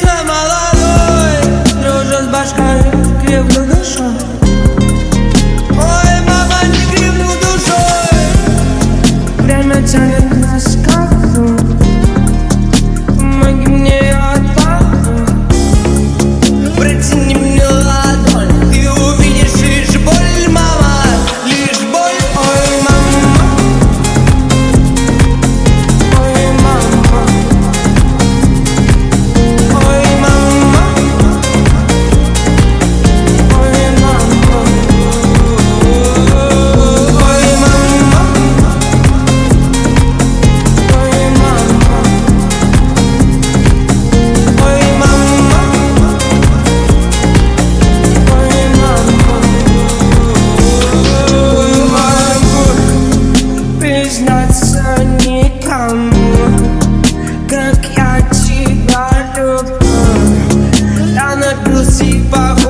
time I se barro